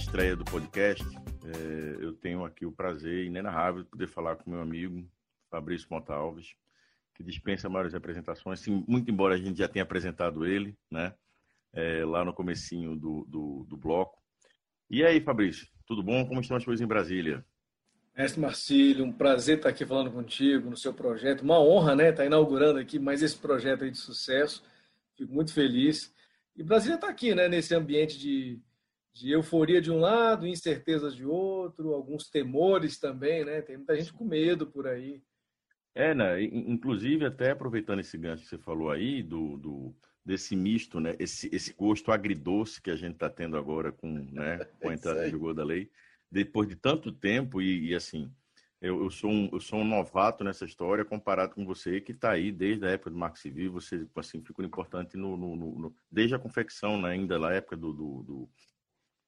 Estreia do podcast, é, eu tenho aqui o prazer inenarrável de poder falar com meu amigo Fabrício Montalves, que dispensa maiores apresentações, Sim, muito embora a gente já tenha apresentado ele, né, é, lá no comecinho do, do, do, bloco. E aí, Fabrício, tudo bom? Como estão as coisas em Brasília? Mestre Marcílio, um prazer estar aqui falando contigo no seu projeto. Uma honra, né? Estar inaugurando aqui mais esse projeto de sucesso. Fico muito feliz. E Brasília está aqui, né? Nesse ambiente de, de euforia de um lado, incertezas de outro, alguns temores também, né? Tem muita gente com medo por aí. É, né? Inclusive, até aproveitando esse gancho que você falou aí, do, do desse misto, né? Esse, esse gosto agridoce que a gente está tendo agora com, né? (laughs) com a entrada em vigor da lei, depois de tanto tempo e, e assim, eu, eu, sou um, eu sou um novato nessa história comparado com você que está aí desde a época do Marco Civil, você assim ficou importante no, no, no, desde a confecção, né? ainda na época do, do, do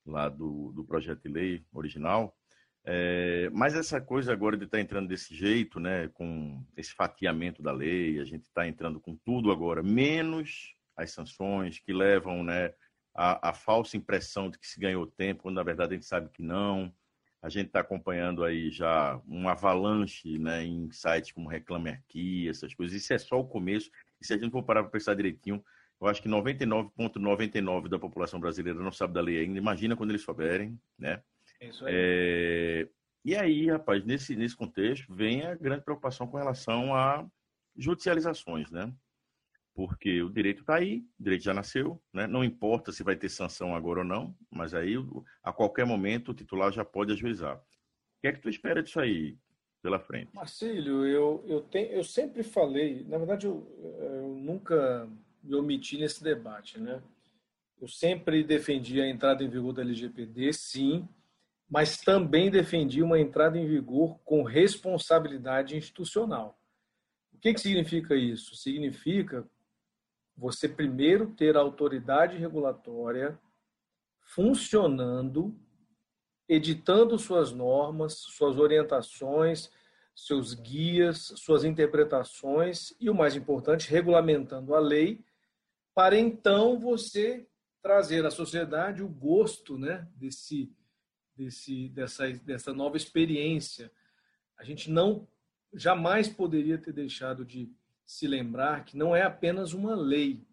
lá do, do projeto de lei original. É, mas essa coisa agora de estar tá entrando desse jeito, né, com esse fatiamento da lei, a gente está entrando com tudo agora, menos as sanções que levam, né, a, a falsa impressão de que se ganhou tempo, quando na verdade a gente sabe que não. A gente está acompanhando aí já um avalanche né, em sites como Reclame Aqui, essas coisas. Isso é só o começo. E se a gente for parar para pensar direitinho, eu acho que 99,99% ,99 da população brasileira não sabe da lei ainda. Imagina quando eles souberem, né? É isso aí. É... E aí, rapaz, nesse, nesse contexto, vem a grande preocupação com relação a judicializações, né? porque o direito está aí, o direito já nasceu, né? não importa se vai ter sanção agora ou não, mas aí a qualquer momento o titular já pode ajuizar. O que é que tu espera disso aí pela frente? Marcílio, eu, eu, tenho, eu sempre falei, na verdade eu, eu nunca me omiti nesse debate, né? Eu sempre defendi a entrada em vigor da LGPD, sim, mas também defendi uma entrada em vigor com responsabilidade institucional. O que, que significa isso? Significa você primeiro ter a autoridade regulatória funcionando, editando suas normas, suas orientações, seus guias, suas interpretações e, o mais importante, regulamentando a lei, para então você trazer à sociedade o gosto né, desse, desse, dessa, dessa nova experiência. A gente não jamais poderia ter deixado de se lembrar que não é apenas uma lei,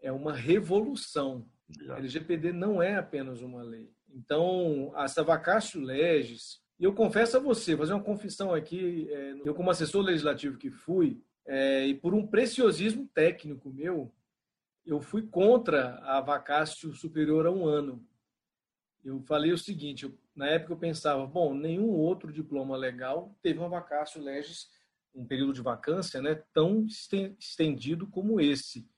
é uma revolução. A LGPD não é apenas uma lei. Então, essa vacatio legis, e eu confesso a você, fazer uma confissão aqui, é, eu como assessor legislativo que fui, é, e por um preciosismo técnico meu, eu fui contra a vacácio superior a um ano. Eu falei o seguinte, eu, na época eu pensava, bom, nenhum outro diploma legal teve uma vacácio legis um período de vacância né, tão estendido como esse.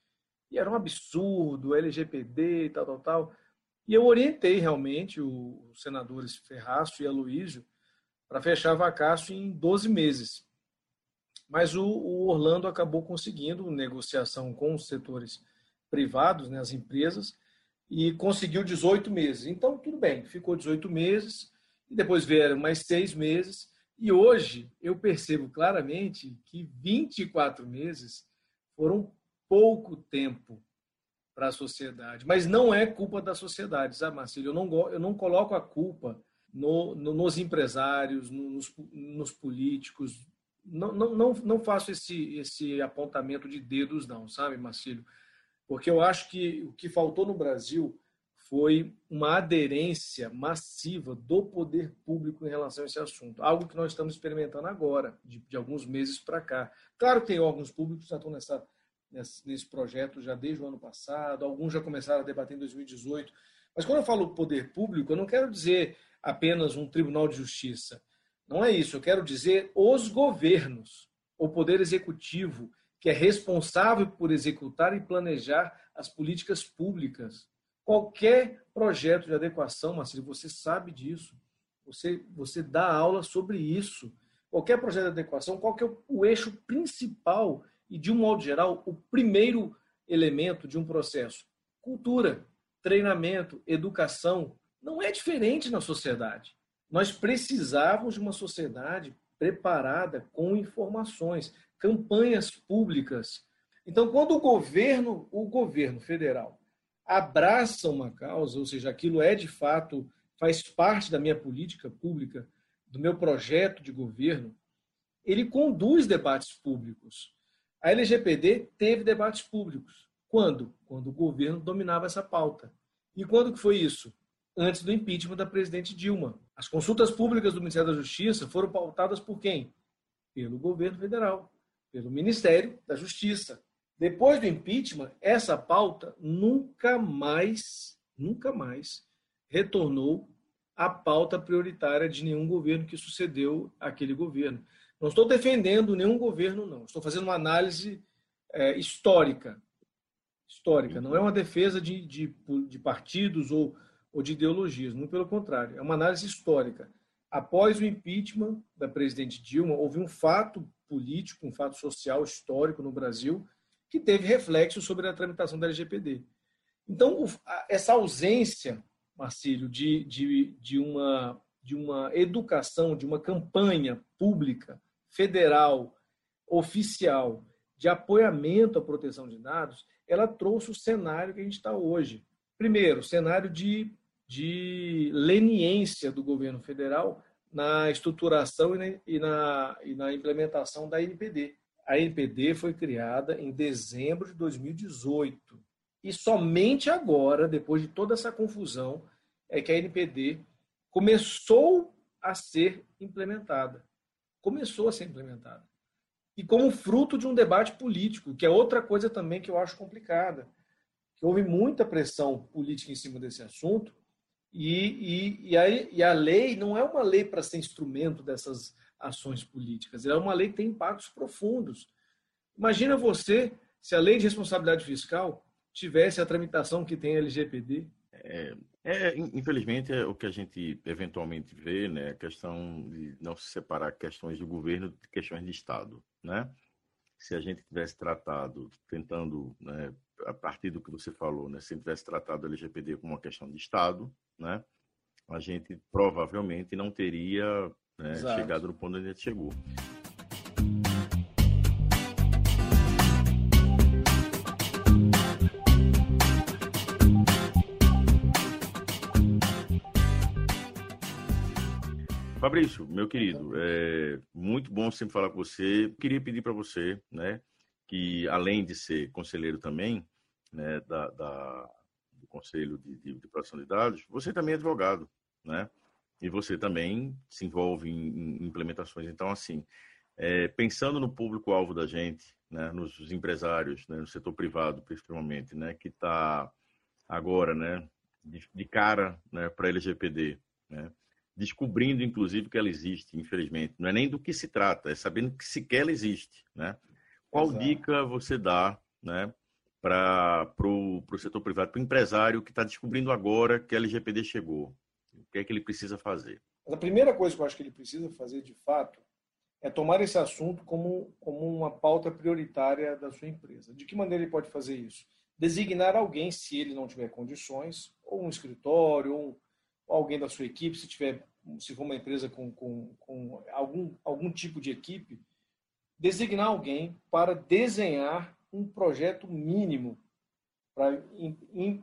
E era um absurdo, LGPD e tal, tal, tal. E eu orientei realmente os senadores Ferraço e Aloísio para fechar vacácio em 12 meses. Mas o, o, Orlando acabou conseguindo negociação com os setores privados, né, as empresas, e conseguiu 18 meses. Então, tudo bem, ficou 18 meses, e depois vieram mais seis meses, e hoje eu percebo claramente que 24 meses foram pouco tempo para a sociedade. Mas não é culpa da sociedade, sabe, Marcelo? Eu não, eu não coloco a culpa no, no, nos empresários, nos, nos políticos. Não, não, não, não faço esse, esse apontamento de dedos, não, sabe, Marcelo? Porque eu acho que o que faltou no Brasil foi uma aderência massiva do poder público em relação a esse assunto. Algo que nós estamos experimentando agora, de, de alguns meses para cá. Claro que tem órgãos públicos que já estão nessa, nesse, nesse projeto já desde o ano passado, alguns já começaram a debater em 2018. Mas quando eu falo poder público, eu não quero dizer apenas um tribunal de justiça. Não é isso. Eu quero dizer os governos, o poder executivo, que é responsável por executar e planejar as políticas públicas Qualquer projeto de adequação, Marcelo, você sabe disso. Você, você dá aula sobre isso. Qualquer projeto de adequação, qual que é o, eixo principal e, de um modo geral, o primeiro elemento de um processo? Cultura, treinamento, educação. Não é diferente na sociedade. Nós precisávamos de uma sociedade preparada com informações, campanhas públicas. Então, quando o governo, o governo federal, abraça uma causa, ou seja, aquilo é de fato, faz parte da minha política pública, do meu projeto de governo, ele conduz debates públicos. A LGPD teve debates públicos. Quando? Quando o governo dominava essa pauta. E quando que foi isso? Antes do impeachment da presidente Dilma. As consultas públicas do Ministério da Justiça foram pautadas por quem? Pelo governo federal, pelo Ministério da Justiça. Depois do impeachment, essa pauta nunca mais, nunca mais retornou à pauta prioritária de nenhum governo que sucedeu aquele governo. Não estou defendendo nenhum governo, não. Estou fazendo uma análise é, histórica. Histórica. Não é uma defesa de, de, de partidos ou, ou de ideologias. Não pelo contrário. É uma análise histórica. Após o impeachment da presidente Dilma, houve um fato político, um fato social histórico no Brasil que teve reflexo sobre a tramitação da LGPD. Então, essa ausência, Marcílio, de, de, de, uma, de uma educação, de uma campanha pública, federal, oficial, de apoiamento à proteção de dados, ela trouxe o cenário que a gente está hoje. primeiro, cenário de, de leniência do governo federal na estruturação e na, e na, implementação da NPD. A NPD foi criada em dezembro de 2018. E somente agora, depois de toda essa confusão, é que a NPD começou a ser implementada. Começou a ser implementada. E como fruto de um debate político, que é outra coisa também que eu acho complicada. Que houve muita pressão política em cima desse assunto, e, e, e, a, e a lei não é uma lei para ser instrumento dessas ações políticas, é uma lei que tem impactos profundos. Imagina você se a lei de responsabilidade fiscal tivesse a tramitação que tem a LGPD. É, é, infelizmente, é o que a gente eventualmente vê, né, a questão de não se separar questões do governo de questões de Estado, né? Se a gente tivesse tratado, tentando, né, a partir do que você falou, né, se tivesse tratado a LGPD como uma questão de Estado, né, a gente provavelmente não teria né, chegado no ponto onde a gente chegou. Fabrício, meu querido, é muito bom sempre falar com você. Queria pedir para você, né, que além de ser conselheiro também, né, da, da do Conselho de, de, de, Proteção de Dados, você também é advogado, né? E você também se envolve em, em implementações. Então, assim, é, pensando no público-alvo da gente, né, nos empresários, né, no setor privado, principalmente, né, que está agora, né, de, de cara, né, para a LGPD, né? Descobrindo, inclusive, que ela existe, infelizmente. Não é nem do que se trata, é sabendo que sequer ela existe. Né? Qual Exato. dica você dá né, para o setor privado, para o empresário que está descobrindo agora que a LGPD chegou? O que é que ele precisa fazer? A primeira coisa que eu acho que ele precisa fazer, de fato, é tomar esse assunto como, como uma pauta prioritária da sua empresa. De que maneira ele pode fazer isso? Designar alguém, se ele não tiver condições, ou um escritório, ou um alguém da sua equipe, se tiver, se for uma empresa com, com, com algum, algum tipo de equipe, designar alguém para desenhar um projeto mínimo para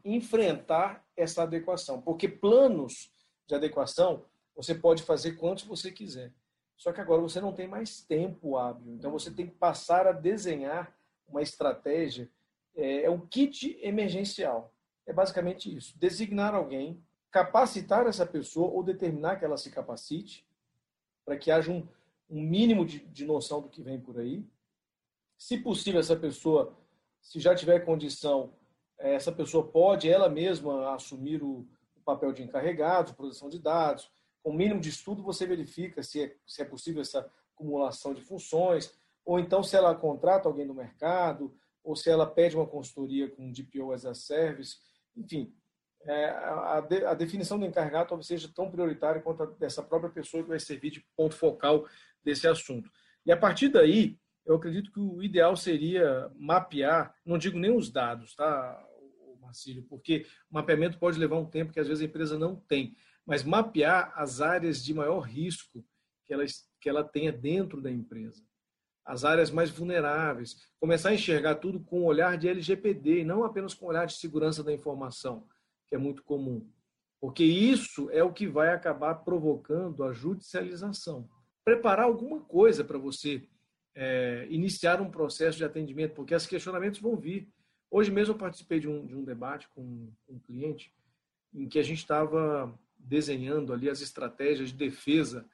enfrentar essa adequação. Porque planos de adequação você pode fazer quantos você quiser. Só que agora você não tem mais tempo hábil. Então você tem que passar a desenhar uma estratégia. É, é um kit emergencial. É basicamente isso. Designar alguém capacitar essa pessoa ou determinar que ela se capacite, para que haja um, um mínimo de, de noção do que vem por aí. Se possível, essa pessoa, se já tiver condição, eh, essa pessoa pode ela mesma assumir o, o papel de encarregado, de produção de dados. Com o mínimo de estudo, você verifica se é, se é possível essa acumulação de funções, ou então se ela contrata alguém no mercado, ou se ela pede uma consultoria com DPO as a service. Enfim, é, a, de, a, definição do encarregado talvez seja tão prioritária quanto a dessa própria pessoa que vai servir de ponto focal desse assunto. E a partir daí, eu acredito que o ideal seria mapear, não digo nem os dados, tá, Marcílio, porque o mapeamento pode levar um tempo que às vezes a empresa não tem, mas mapear as áreas de maior risco que ela, que ela tenha dentro da empresa. As áreas mais vulneráveis. Começar a enxergar tudo com o olhar de LGPD, e não apenas com o olhar de segurança da informação que é muito comum. Porque isso é o que vai acabar provocando a judicialização. Preparar alguma coisa para você é, iniciar um processo de atendimento, porque esses questionamentos vão vir. Hoje mesmo eu participei de um, de um debate com um cliente em que a gente estava desenhando ali as estratégias de defesa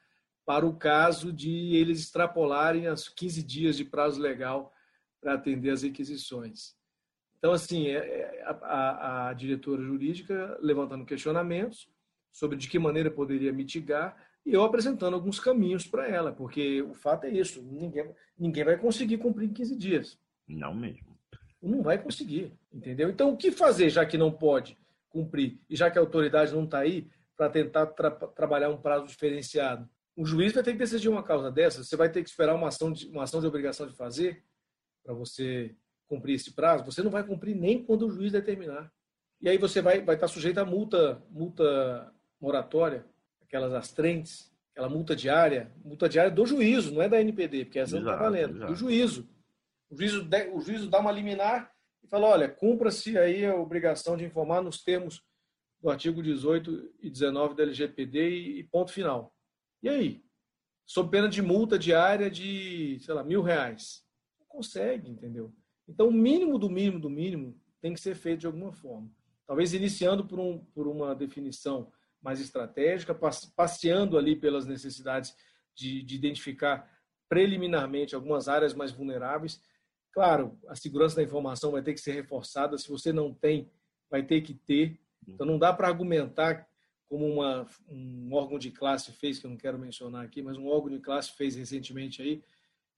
para o caso de eles extrapolarem as 15 dias de prazo legal para atender as requisições. Então, assim, é, é, a, a, a diretora jurídica levantando questionamentos sobre de que maneira poderia mitigar e eu apresentando alguns caminhos para ela, porque o fato é isso, ninguém, ninguém vai conseguir cumprir em 15 dias. Não mesmo. Não vai conseguir, entendeu? Então, o que fazer já que não pode cumprir e já que a autoridade não está aí para tentar tra trabalhar um prazo diferenciado? O juiz vai ter que decidir uma causa dessa, você vai ter que esperar uma ação de, uma ação de obrigação de fazer para você cumprir esse prazo, você não vai cumprir nem quando o juiz determinar. E aí você vai, vai estar sujeito a multa, multa moratória, aquelas astrentes, aquela multa diária, multa diária do juízo, não é da NPD, porque essa exato, não está valendo, exato. do juízo. O juízo, o juízo dá uma liminar, e fala, olha, cumpra-se aí a obrigação de informar nos termos do artigo 18 e 19 da LGPD e ponto final. E aí? Sob pena de multa diária de, sei lá, mil reais. Não consegue, entendeu? Então, o mínimo do mínimo do mínimo tem que ser feito de alguma forma. Talvez iniciando por, um, por uma definição mais estratégica, passeando ali pelas necessidades de, de identificar preliminarmente algumas áreas mais vulneráveis. Claro, a segurança da informação vai ter que ser reforçada. Se você não tem, vai ter que ter. Então, não dá para argumentar como uma, um órgão de classe fez, que eu não quero mencionar aqui, mas um órgão de classe fez recentemente aí,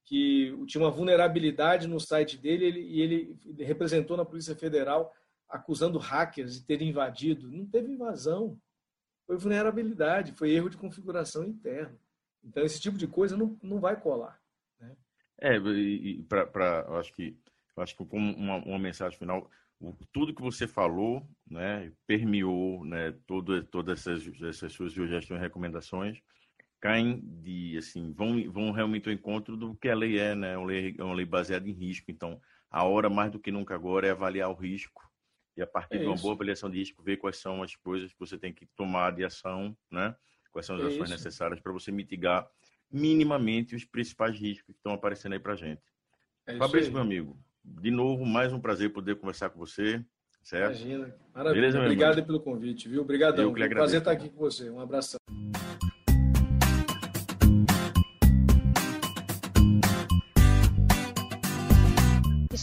que tinha uma vulnerabilidade no site dele ele, e ele, representou na Polícia Federal acusando hackers de terem invadido. Não teve invasão, foi vulnerabilidade, foi erro de configuração interna. Então, esse tipo de coisa não, não vai colar. Né? É, e, para, acho que, acho que como uma, uma mensagem final, tudo que você falou, né, permeou, né, todo, todas essas, essas suas sugestões e recomendações, caem de, assim, vão, vão realmente ao encontro do que a lei é, né, uma lei, uma lei baseada em risco. Então, a hora, mais do que nunca agora, é avaliar o risco e a partir é de uma boa avaliação de risco, ver quais são as coisas que você tem que tomar de ação, né? Quais são as é ações isso. necessárias para você mitigar minimamente os principais riscos que estão aparecendo aí para gente. É Fabrício, meu amigo, de novo, mais um prazer poder conversar com você. Certo? Imagina. Maravilha. Beleza, Obrigado pelo convite, viu? Obrigadão. Eu que prazer estar aqui com você. Um abração.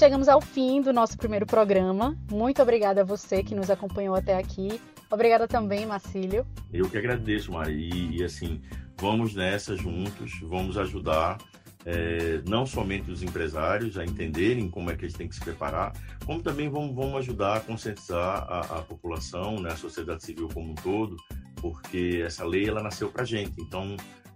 Chegamos ao fim do nosso primeiro programa. Muito obrigada a você que nos acompanhou até aqui. Obrigada também, Marcílio. Eu que agradeço, Mari. E, e assim, vamos nessa juntos, vamos ajudar é, não somente os empresários a entenderem como é que eles têm que se preparar, como também vamos, vamos ajudar a conscientizar a, a população, né, a sociedade civil como um todo, porque essa lei ela nasceu para gente. Então,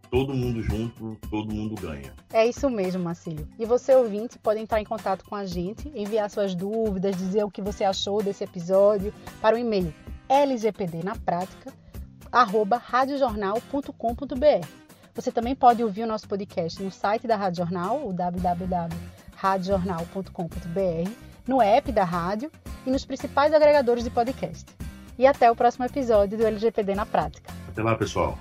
todo mundo junto, todo mundo ganha. É isso mesmo, Marcílio. E você, ouvinte, pode entrar em contato com a gente, enviar suas dúvidas, dizer o que você achou desse episódio para o e-mail lgpdnaprática@radiojornal.com.br. Você também pode ouvir o nosso podcast no site da Rádio Jornal, o www.radiojornal.com.br, no app da rádio e nos principais agregadores de podcast. E até o próximo episódio do LGPD na Prática. Até lá, pessoal.